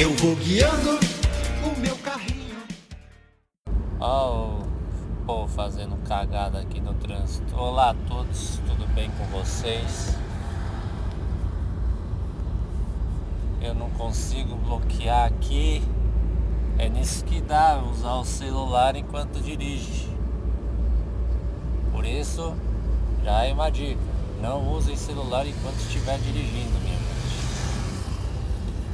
Eu vou guiando o meu carrinho. Ó, o povo fazendo cagada aqui no trânsito. Olá a todos, tudo bem com vocês? Eu não consigo bloquear aqui. É nisso que dá usar o celular enquanto dirige. Por isso, já é uma dica. Não use celular enquanto estiver dirigindo, minha gente.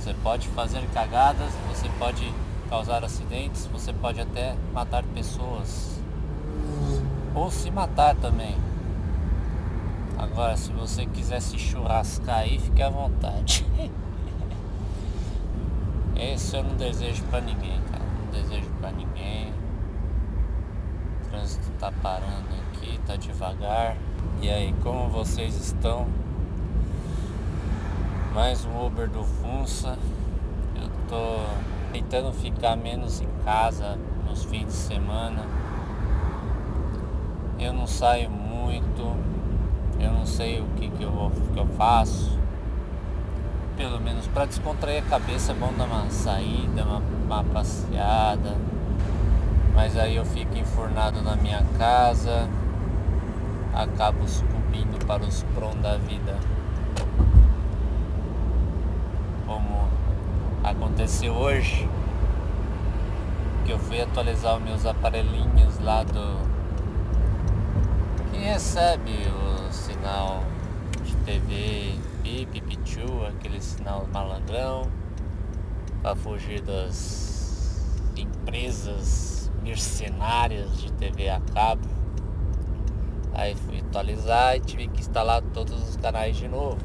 Você pode fazer cagadas, você pode causar acidentes, você pode até matar pessoas. Ou se matar também. Agora, se você quiser se churrascar aí, fique à vontade. Esse eu não desejo pra ninguém, cara. Não desejo pra ninguém. O trânsito tá parando aqui, tá devagar. E aí, como vocês estão? Mais um Uber do Funça. Eu tô tentando ficar menos em casa nos fins de semana. Eu não saio muito. Eu não sei o que, que, eu, vou, que eu faço. Pelo menos para descontrair a cabeça é bom dar uma saída, uma, uma passeada. Mas aí eu fico enfurnado na minha casa, acabo sucumbindo para os prom da vida. Como aconteceu hoje, que eu fui atualizar os meus aparelhinhos lá do. que recebe o sinal de TV Bip, Pichu, aquele sinal malandrão, para fugir das empresas mercenárias de TV a cabo. Aí fui atualizar e tive que instalar todos os canais de novo.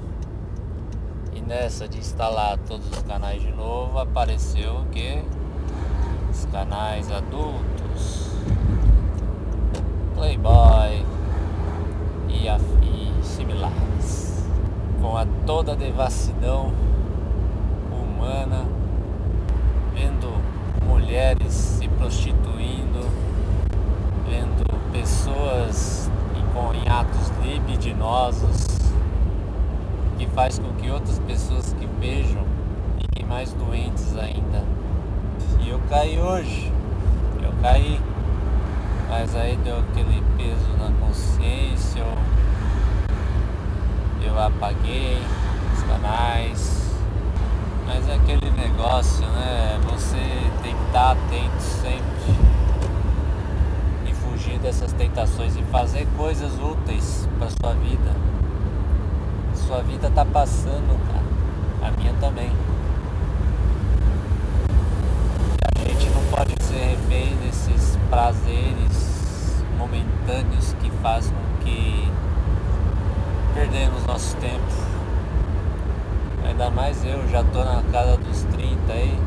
E nessa de instalar todos os canais de novo apareceu o que? Os canais adultos. Playboy e, a, similares. Com a toda a devassidão humana, vendo mulheres se prostituindo, vendo pessoas com atos libidinosos que faz com que outras pessoas que beijam fiquem mais doentes ainda. E eu caí hoje, eu caí, mas aí deu aquele peso na consciência, eu, eu apaguei os canais, mas é aquele negócio, né? Você tem que estar atento sempre dessas tentações e fazer coisas úteis para sua vida. Sua vida tá passando, cara. A minha também. A gente não pode ser refém desses prazeres momentâneos que fazem com que perdemos nosso tempo. Ainda mais eu, já tô na casa dos 30 aí.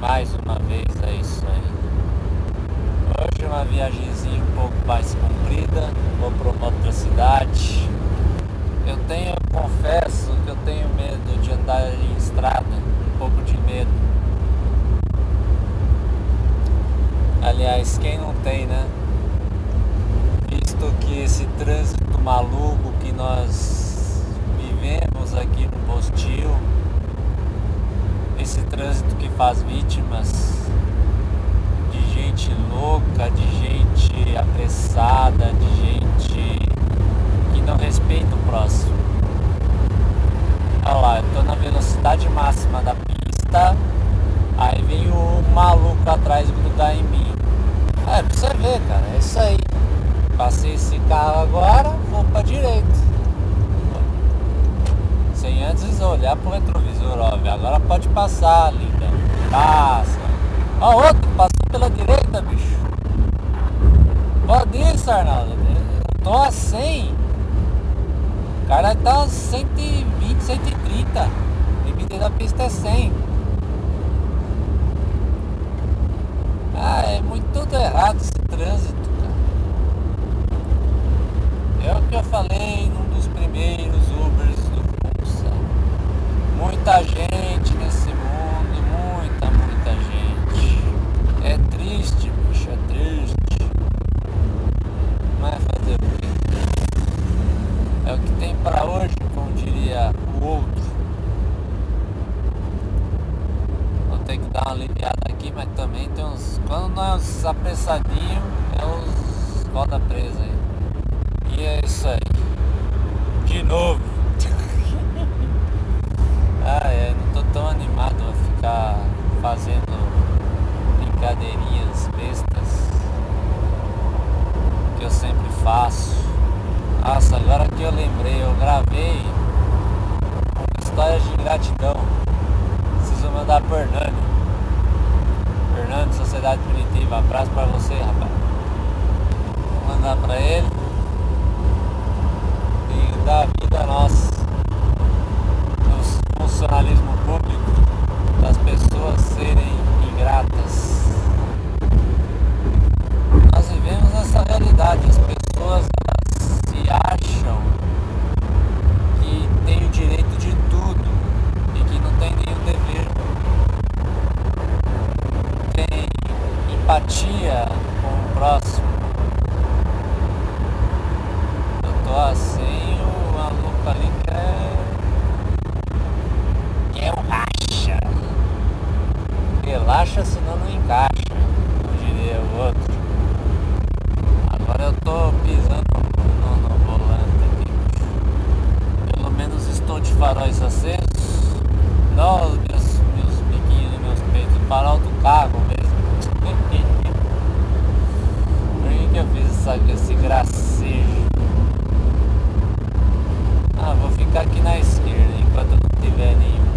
Mais uma vez é isso aí. Hoje uma viagemzinha um pouco mais comprida, vou para uma outra cidade. Eu tenho, eu confesso que eu tenho medo de andar em estrada, um pouco de medo. Aliás, quem não tem, né? Visto que esse trânsito maluco que nós vivemos aqui no Postil, esse trânsito que faz vítimas de gente louca, de gente apressada, de gente que não respeita o próximo. Olha lá, eu tô na velocidade máxima da pista, aí vem o maluco atrás grudar em mim. É, pra você ver, cara, é isso aí. Passei esse carro agora, vou pra direita. Sem antes olhar pro retrovisor, óbvio. Agora pode passar, linda. Passa. Ó, outro passou pela direita, bicho. Pode isso, Arnaldo. Eu tô a 100. O cara tá a 120, 130. Limite da pista é 100. Ah, é muito tudo errado esse trânsito, cara. É o que eu falei num dos primeiros Ubers do Funça. Muita gente nesse mundo, muita, muita gente. É triste, bicho, é triste. Mas fazer o quê? Quando nós apressadinho, é os roda presa aí. E é isso aí. De novo. ah, é, não tô tão animado a ficar fazendo brincadeirinhas bestas que eu sempre faço. Nossa, agora que eu lembrei, eu gravei uma ingratidão. Preciso mandar pro Hernani. Fernando, Sociedade Primitiva, abraço pra você, rapaz. Vou mandar pra ele. E da vida nossa. No funcionalismo público, das pessoas serem ingratas. Nós vivemos essa realidade, as pessoas se acham que têm o direito de tudo e que não tem nenhum dever. Tem empatia com o próximo. Eu tô assim, o maluco ali quer. quer um racha. Relaxa senão não encaixa, como diria o outro. Agora eu tô pisando no, no volante aqui. Pelo menos estou de faróis acesos. Não meus, meus biquinhos meus peitos, o farol do carro eu fiz essa, esse gracejo? Ah, vou ficar aqui na esquerda enquanto não tiver nenhum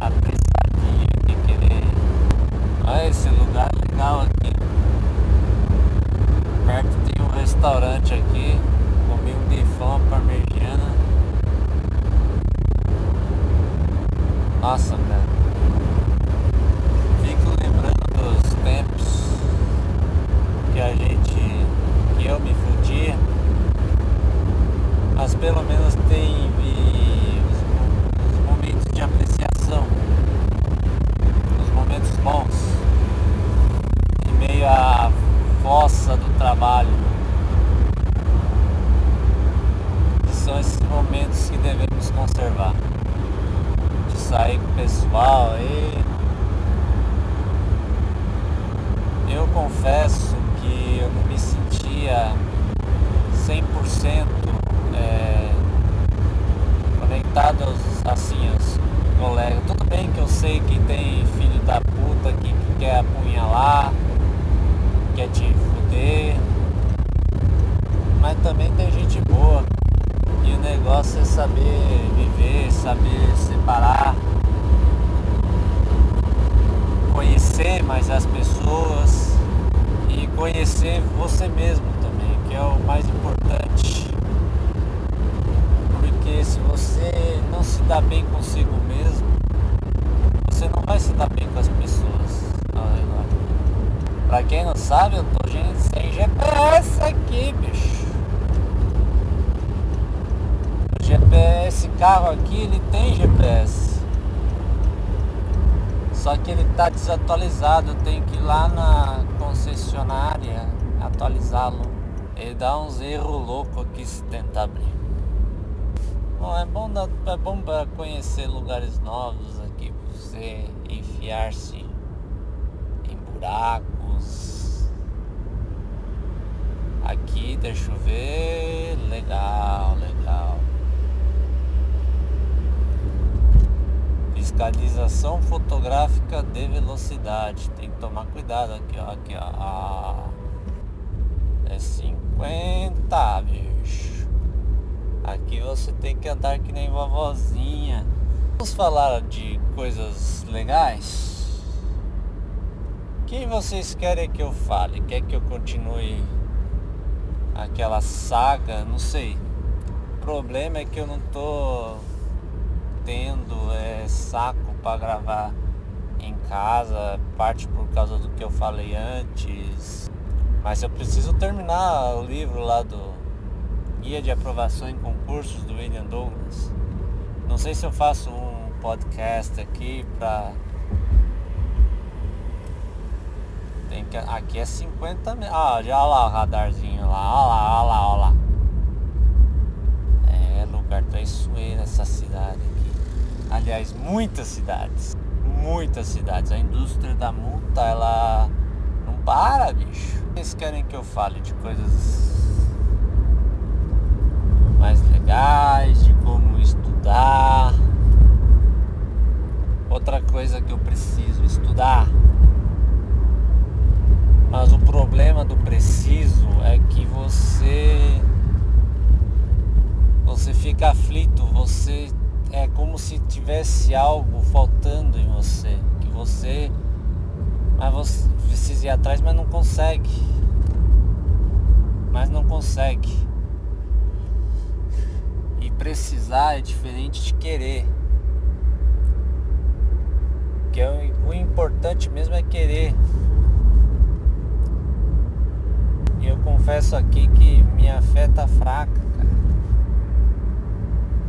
apressadinho de querer. Olha esse lugar legal aqui. Perto tem um restaurante aqui. Comi um bifão parmegiana. Nossa, cara. Fico lembrando dos tempos que a gente. que eu me fudia. Mas pelo menos tem os, os momentos de apreciação. Os momentos bons. Em meio à fossa do trabalho. Que são esses momentos que devemos conservar. De sair com o pessoal aí. Eu confesso que eu não me sentia 100% é, conectado aos, assim, aos colegas. Tudo bem que eu sei que tem filho da puta que, que quer apunhalar, quer te fuder, mas também tem gente boa. E o negócio é saber viver, saber separar, conhecer mais as pessoas e conhecer você mesmo também, que é o mais importante. Porque se você não se dá bem consigo mesmo, você não vai se dar bem com as pessoas redor. Pra quem não sabe, eu tô sem GPS aqui, bicho. O GPS, esse carro aqui, ele tem GPS. Só que ele tá desatualizado, eu tenho que ir lá na concessionária atualizá-lo. Ele dá uns erros loucos aqui se tentar abrir. Bom, é bom, é bom para conhecer lugares novos aqui, você enfiar-se em buracos. Aqui, deixa eu ver. Legal, legal. Fiscalização fotográfica de velocidade. Tem que tomar cuidado aqui, ó. Aqui, ó. Ah, é 50, bicho. Aqui você tem que andar que nem vovozinha. Vamos falar de coisas legais? Quem vocês querem que eu fale? Quer que eu continue aquela saga? Não sei. O problema é que eu não tô tendo é, saco para gravar em casa, parte por causa do que eu falei antes. Mas eu preciso terminar o livro lá do Guia de Aprovação em Concursos do William Douglas. Não sei se eu faço um podcast aqui pra. Tem que... Aqui é 50 mil. Ah, já lá o radarzinho lá. Olha lá, olha lá, lá. É lugar traiçoeiro essa cidade aqui. Aliás, muitas cidades. muitas cidades. A indústria da multa, ela não para, bicho. Eles querem que eu fale de coisas mais legais, de como estudar. Outra coisa que eu preciso estudar. Mas o problema do preciso é que você você fica aflito, você é como se tivesse algo faltando em você, que você mas você precisa ir atrás, mas não consegue. Mas não consegue. E precisar é diferente de querer. Que é o, importante mesmo é querer. E eu confesso aqui que minha fé tá fraca.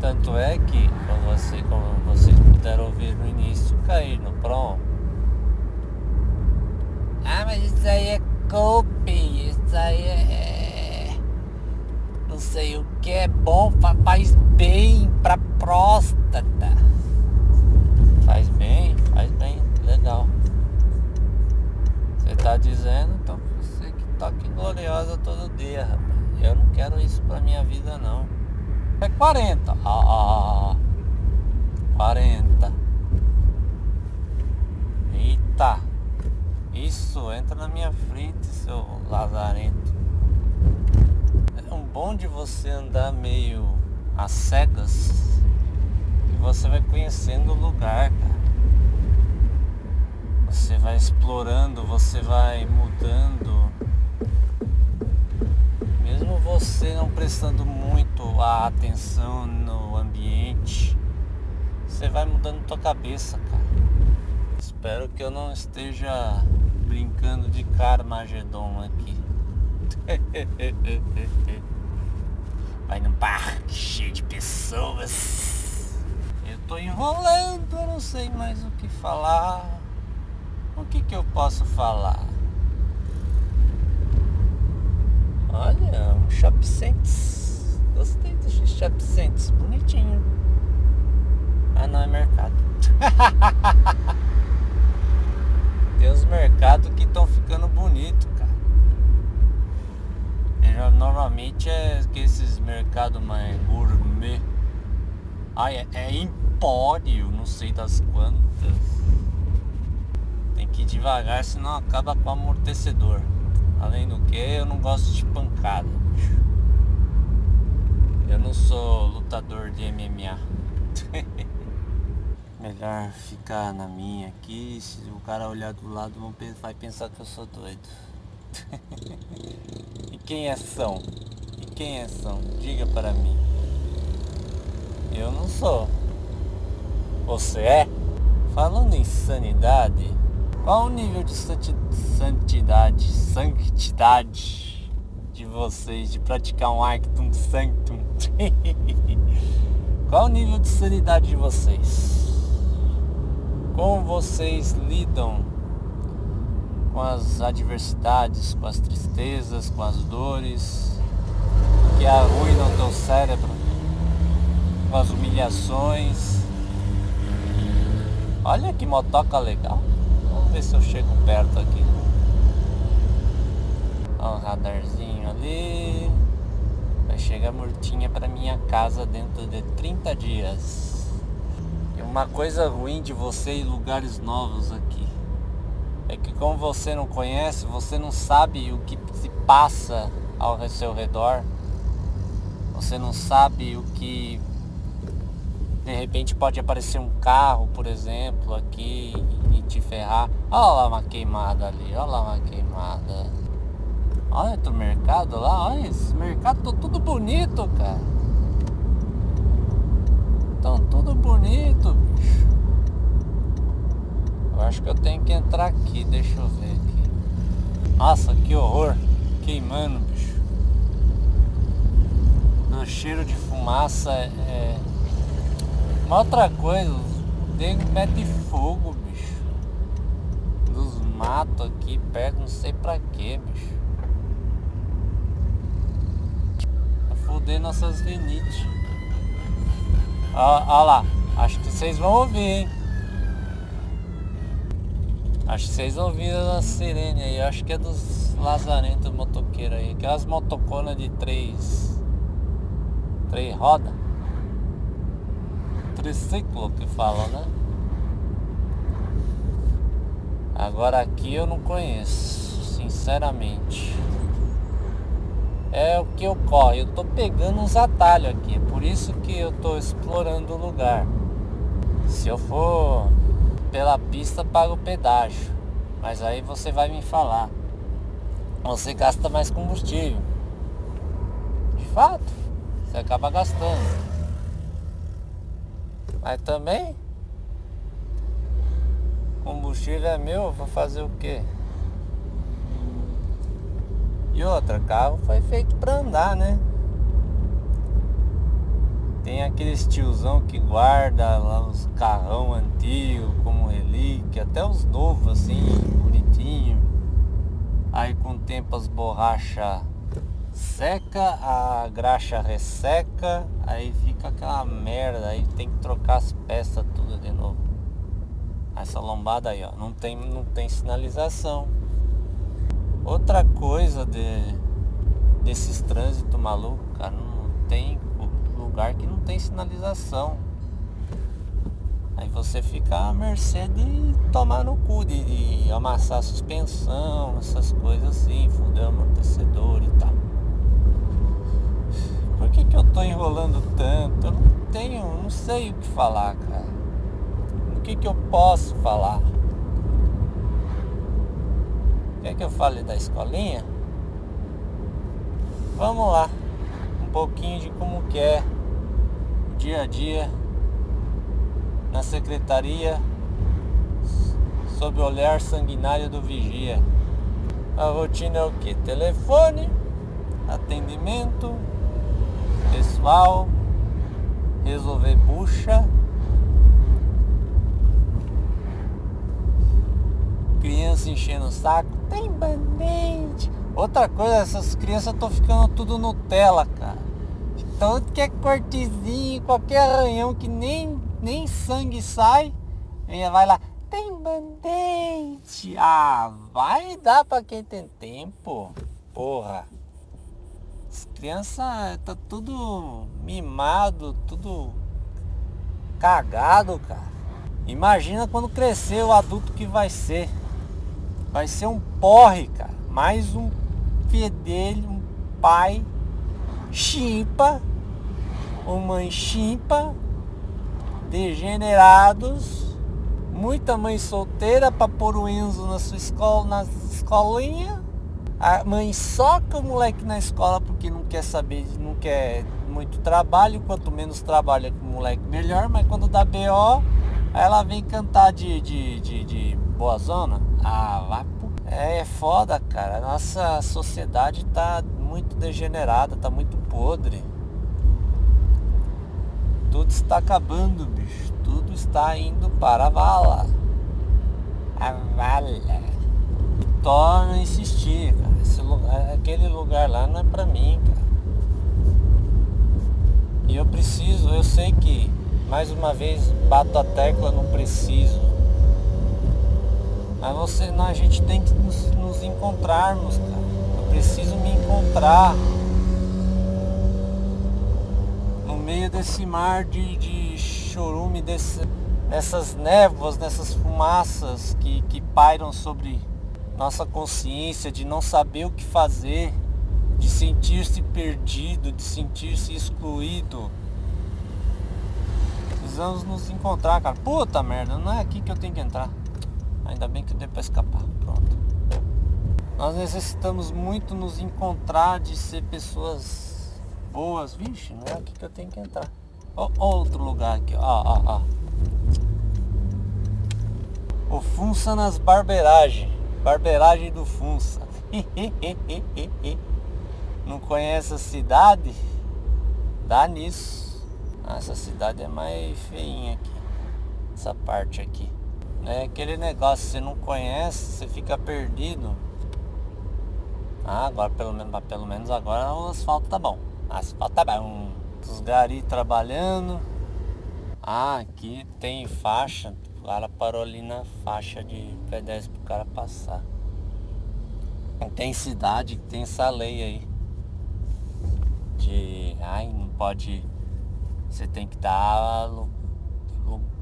Tanto é que, você, como vocês puderam ouvir no início, cair no prom. Ah, mas isso aí é coping, isso aí é. Não sei o que é bom, faz bem pra próstata. Faz bem, faz bem, legal. Você tá dizendo, então você que toque gloriosa todo dia, rapaz. Eu não quero isso pra minha vida não. É 40. Ah, 40. Eita. Isso, entra na minha frente, seu lazarento. É um bom de você andar meio às cegas e você vai conhecendo o lugar, cara. Você vai explorando, você vai mudando. Mesmo você não prestando muito a atenção no ambiente, você vai mudando tua cabeça, cara. Espero que eu não esteja brincando de Carmageddon aqui. Vai num parque cheio de pessoas. Eu tô enrolando, eu não sei mais o que falar. O que que eu posso falar? Olha, um Shop Sense. Gostei do Shop Sense, bonitinho. Ah não, é mercado. Tem os mercados que estão ficando bonitos, cara. E, normalmente é esses mercados mais gourmet. Ah, é, é empório, não sei das quantas. Tem que ir devagar, senão acaba com o amortecedor. Além do que, eu não gosto de pancada. Eu sou lutador de MMA. Melhor ficar na minha aqui, se o cara olhar do lado vai pensar que eu sou doido. e quem é são? E quem é são? Diga para mim. Eu não sou. Você é? Falando em sanidade, qual o nível de santidade, santidade de vocês de praticar um Actum Sanctum? qual o nível de sanidade de vocês? Como vocês lidam com as adversidades, com as tristezas, com as dores que arruinam o teu cérebro, com as humilhações. Olha que motoca legal. Vamos ver se eu chego perto aqui. Olha o radarzinho ali. Vai chegar mortinha para minha casa dentro de 30 dias uma coisa ruim de você ir lugares novos aqui é que como você não conhece, você não sabe o que se passa ao seu redor. Você não sabe o que de repente pode aparecer um carro, por exemplo, aqui e te ferrar. Olha lá uma queimada ali, olha lá uma queimada. Olha outro mercado lá, olha esse mercado tá tudo bonito, cara. Tão tudo bonito, bicho. Eu acho que eu tenho que entrar aqui, deixa eu ver aqui. Nossa, que horror. Queimando, bicho. O cheiro de fumaça é, é... Uma outra coisa, o nego mete fogo, bicho. Dos matos aqui perto, não sei pra quê, bicho. Pra foder nossas rinites. Ó lá, acho que vocês vão ouvir, hein? Acho que vocês ouviram a sirene aí, acho que é dos lazarentos motoqueiros aí, aquelas motoconas de três. Três rodas. Triciclo que falam, né? Agora aqui eu não conheço, sinceramente. É o que ocorre, eu tô pegando uns atalhos aqui, por isso que eu tô explorando o lugar. Se eu for pela pista paga o pedágio. Mas aí você vai me falar. Você gasta mais combustível. De fato, você acaba gastando. Mas também combustível é meu, vou fazer o quê? E outra, carro foi feito para andar, né? Tem aqueles tiozão que guarda lá os carrão antigo como relíquia, até os novos assim, bonitinho. Aí com o tempo as borrachas seca, a graxa resseca, aí fica aquela merda, aí tem que trocar as peças tudo de novo. Essa lombada aí, ó, não tem, não tem sinalização. Outra coisa de, desses trânsitos malucos, cara, não tem lugar que não tem sinalização. Aí você fica à mercê de tomar no cu, de, de amassar a suspensão, essas coisas assim, fuder amortecedor e tal. Por que, que eu tô enrolando tanto? Eu não tenho, não sei o que falar, cara. O que, que eu posso falar? Quer que eu fale da escolinha? Vamos lá. Um pouquinho de como que é dia a dia na secretaria sob o olhar sanguinário do vigia. A rotina é o que? Telefone, atendimento, pessoal, resolver bucha, criança enchendo o saco, tem band-aid. Outra coisa, essas crianças estão ficando tudo Nutella, cara. Tanto que é cortezinho, qualquer arranhão que nem, nem sangue sai, ela vai lá, tem band-aid. Ah, vai dar pra quem tem tempo. Porra. As crianças tá tudo mimado, tudo cagado, cara. Imagina quando crescer o adulto que vai ser. Vai ser um porre, cara. Mais um fedelho, um pai chimpa, uma chimpa, degenerados, muita mãe solteira para pôr o Enzo na sua escola, na escolinha. A mãe soca o moleque na escola porque não quer saber, não quer muito trabalho, quanto menos trabalha com o moleque melhor, mas quando dá BO, ela vem cantar de, de, de, de boa zona. Ah, vai é, é foda, cara. Nossa sociedade tá muito degenerada, tá muito podre. Tudo está acabando, bicho. Tudo está indo para a vala. A vala. Torna a insistir, cara. Esse lugar, aquele lugar lá não é pra mim, cara. E eu preciso, eu sei que, mais uma vez, bato a tecla, não preciso. Mas você, não, a gente tem que nos, nos encontrarmos, cara preciso me encontrar no meio desse mar de, de chorume, desse, dessas névoas, dessas fumaças que, que pairam sobre nossa consciência, de não saber o que fazer, de sentir-se perdido, de sentir-se excluído. Precisamos nos encontrar, cara. Puta merda, não é aqui que eu tenho que entrar. Ainda bem que deu pra escapar. Pronto. Nós necessitamos muito nos encontrar de ser pessoas boas. Vixe, não é aqui que eu tenho que entrar. Oh, outro lugar aqui, ó, ó, ó. O Funça nas barbeiragens. Barbeiragem do Funça. Não conhece a cidade? Dá nisso. Essa cidade é mais feinha aqui. Essa parte aqui. É aquele negócio, você não conhece, você fica perdido. Ah, agora pelo menos, pelo menos agora o asfalto tá bom. Asfalto tá bom. Os gari trabalhando. Ah, aqui tem faixa O cara parou ali na faixa de pedestre pro cara passar. Tem cidade que tem essa lei aí. De. Ai, não pode. Você tem que dar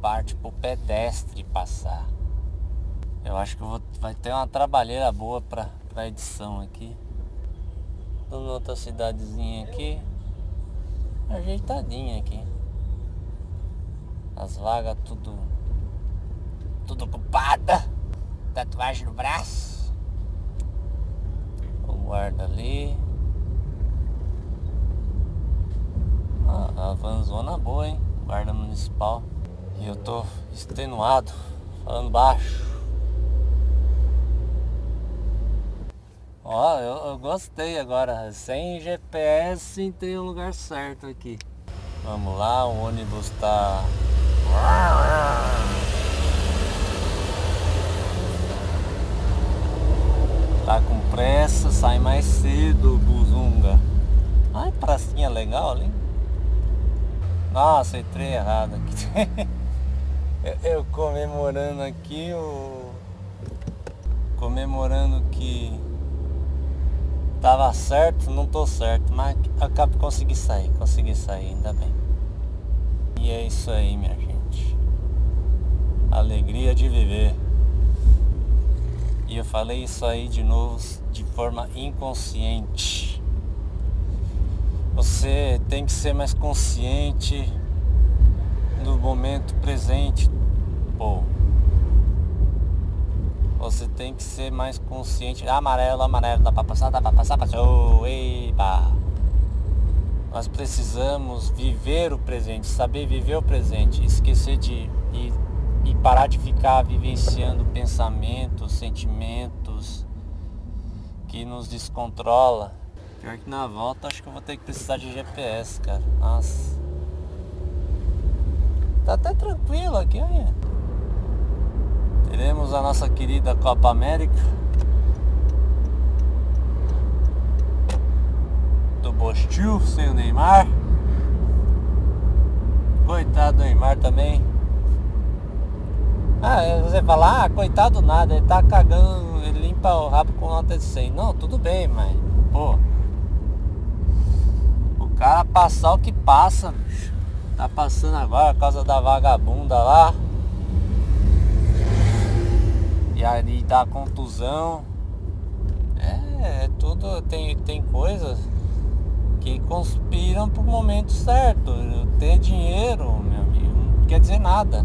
parte pro pedestre passar. Eu acho que vou, vai ter uma trabalheira boa pra, pra edição aqui. Tô outra cidadezinha aqui. Ajeitadinha aqui. As vagas tudo. Tudo ocupada. Tatuagem no braço. O guarda ali. Ah, a vanzona boa, hein? Guarda municipal. E eu tô extenuado, falando baixo. Ó, eu, eu gostei agora. Sem GPS tem o lugar certo aqui. Vamos lá, o ônibus tá. Tá com pressa, sai mais cedo, Buzunga. Ai, pracinha legal ali. Nossa, entrei errado aqui. eu comemorando aqui o. Comemorando que tava certo, não tô certo, mas acabo de conseguir sair, consegui sair, ainda bem. E é isso aí, minha gente. Alegria de viver. E eu falei isso aí de novo de forma inconsciente. Você tem que ser mais consciente do momento presente. Pô. Você tem que ser mais consciente. Amarelo, amarelo, dá pra passar, dá pra passar, passou. Eba. Nós precisamos viver o presente, saber viver o presente, esquecer de e, e parar de ficar vivenciando pensamentos, sentimentos que nos descontrola. Pior que na volta acho que eu vou ter que precisar de GPS, cara. Nossa. Tá até tranquilo aqui, olha. Teremos a nossa querida Copa América. Do Bostil, sem o Neymar. Coitado do Neymar também. Ah, você fala, ah, coitado nada, ele tá cagando, ele limpa o rabo com nota de 100. Não, tudo bem, mas, pô. Cara passar o que passa. Tá passando agora causa da vagabunda lá. E aí dá contusão. É, é tudo. Tem, tem coisas que conspiram pro momento certo. Ter dinheiro, meu amigo, não quer dizer nada.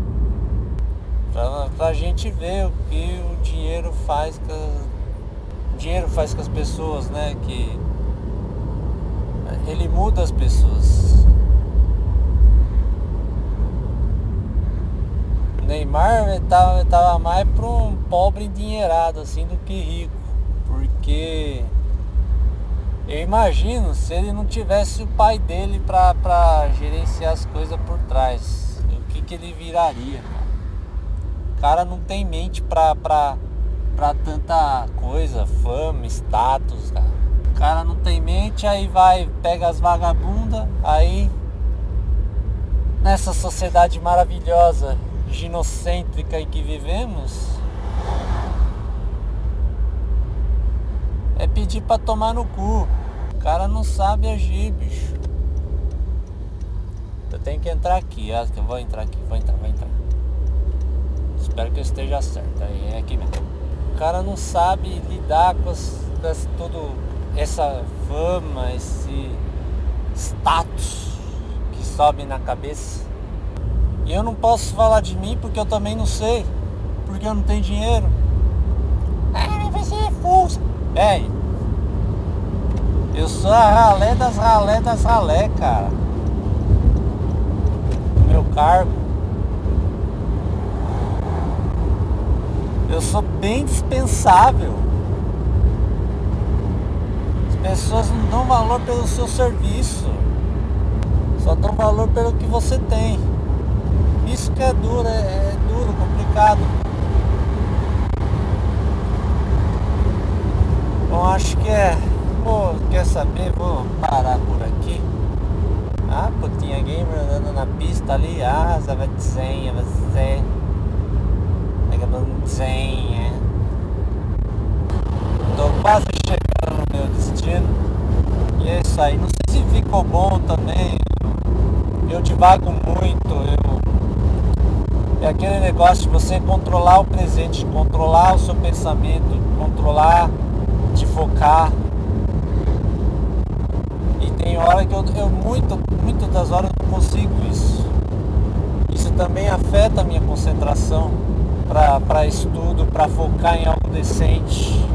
Pra, pra gente ver o que o dinheiro faz com dinheiro faz com as pessoas, né? Que ele muda as pessoas. Neymar tava, tava mais para um pobre endinheirado assim do que rico. Porque eu imagino se ele não tivesse o pai dele para gerenciar as coisas por trás, o que, que ele viraria? O cara não tem mente pra tanta coisa, fama, status, cara. Cara não tem mente, aí vai, pega as vagabundas, aí nessa sociedade maravilhosa ginocêntrica em que vivemos é pedir para tomar no cu. O cara não sabe agir, bicho. Eu tenho que entrar aqui, acho que eu vou entrar aqui, vou entrar, vou entrar. Espero que eu esteja certo. Aí é aqui mesmo. O cara não sabe lidar com, as, com as, todo essa fama, esse status que sobe na cabeça. E eu não posso falar de mim porque eu também não sei. Porque eu não tenho dinheiro. Ah, você é fuso. Bem, eu sou a ralé das ralé das ralé, cara. Meu cargo. Eu sou bem dispensável. As pessoas não dão valor pelo seu serviço. Só dão valor pelo que você tem. Isso que é duro, é, é duro, complicado. Bom, acho que é. Pô, quer saber? Vou parar por aqui. Ah, putinha gamer andando na pista ali. Ah, vai de senha, você. zen, é. Tô quase chegando no meu destino. E é isso aí. Não sei se ficou bom também. Eu divago muito. Eu... É aquele negócio de você controlar o presente, controlar o seu pensamento, controlar, de focar. E tem hora que eu, eu muito, muitas das horas não consigo isso. Isso também afeta a minha concentração para estudo, para focar em algo decente.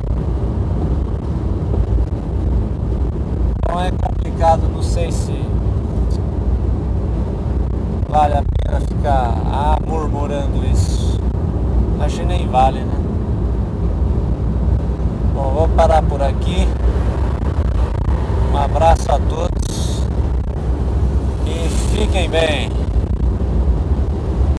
Então é complicado, não sei se vale a pena ficar ah, murmurando isso. Acho que nem vale, né? Bom, vou parar por aqui. Um abraço a todos e fiquem bem.